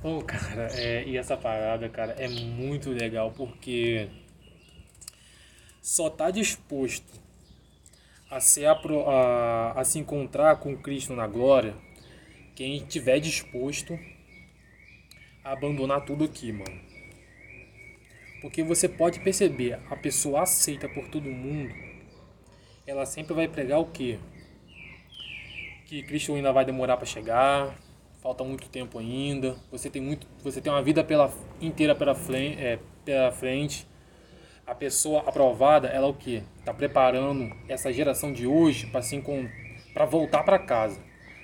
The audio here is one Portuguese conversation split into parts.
Pô, cara, é, e essa parada, cara, é muito legal porque só tá disposto a se, apro a, a se encontrar com Cristo na glória quem estiver disposto a abandonar tudo aqui, mano. Porque você pode perceber, a pessoa aceita por todo mundo, ela sempre vai pregar o quê? Que Cristo ainda vai demorar para chegar, falta muito tempo ainda, você tem muito, você tem uma vida pela inteira pela frente, é, pela frente. A pessoa aprovada, ela o que? Está preparando essa geração de hoje para se para voltar para casa,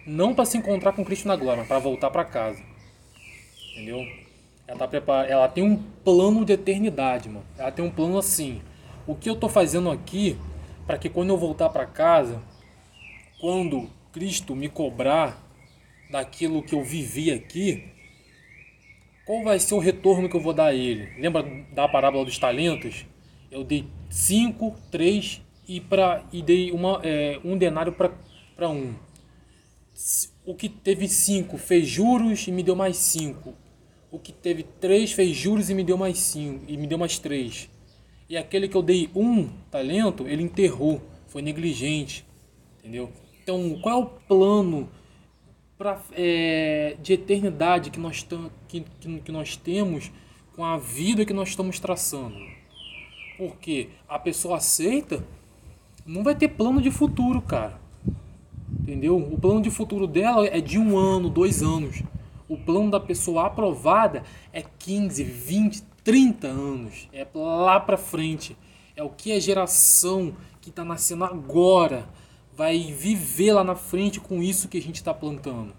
não para se encontrar com Cristo na glória, mas para voltar para casa, entendeu? Ela tá preparada, ela tem um plano de eternidade, mano. Ela tem um plano assim. O que eu tô fazendo aqui para que quando eu voltar para casa, quando Cristo me cobrar daquilo que eu vivi aqui, qual vai ser o retorno que eu vou dar a ele? Lembra da parábola dos talentos? Eu dei cinco, três e, pra, e dei uma, é, um denário para um. O que teve cinco fez juros e me deu mais cinco. O que teve três fez juros e me deu mais cinco e me deu mais três. E aquele que eu dei um talento, ele enterrou, foi negligente, entendeu? Então, qual é o plano pra, é, de eternidade que nós, que, que, que nós temos com a vida que nós estamos traçando. Porque a pessoa aceita, não vai ter plano de futuro, cara. Entendeu? O plano de futuro dela é de um ano, dois anos. O plano da pessoa aprovada é 15, 20, 30 anos. É lá pra frente. É o que a geração que está nascendo agora vai viver lá na frente com isso que a gente está plantando.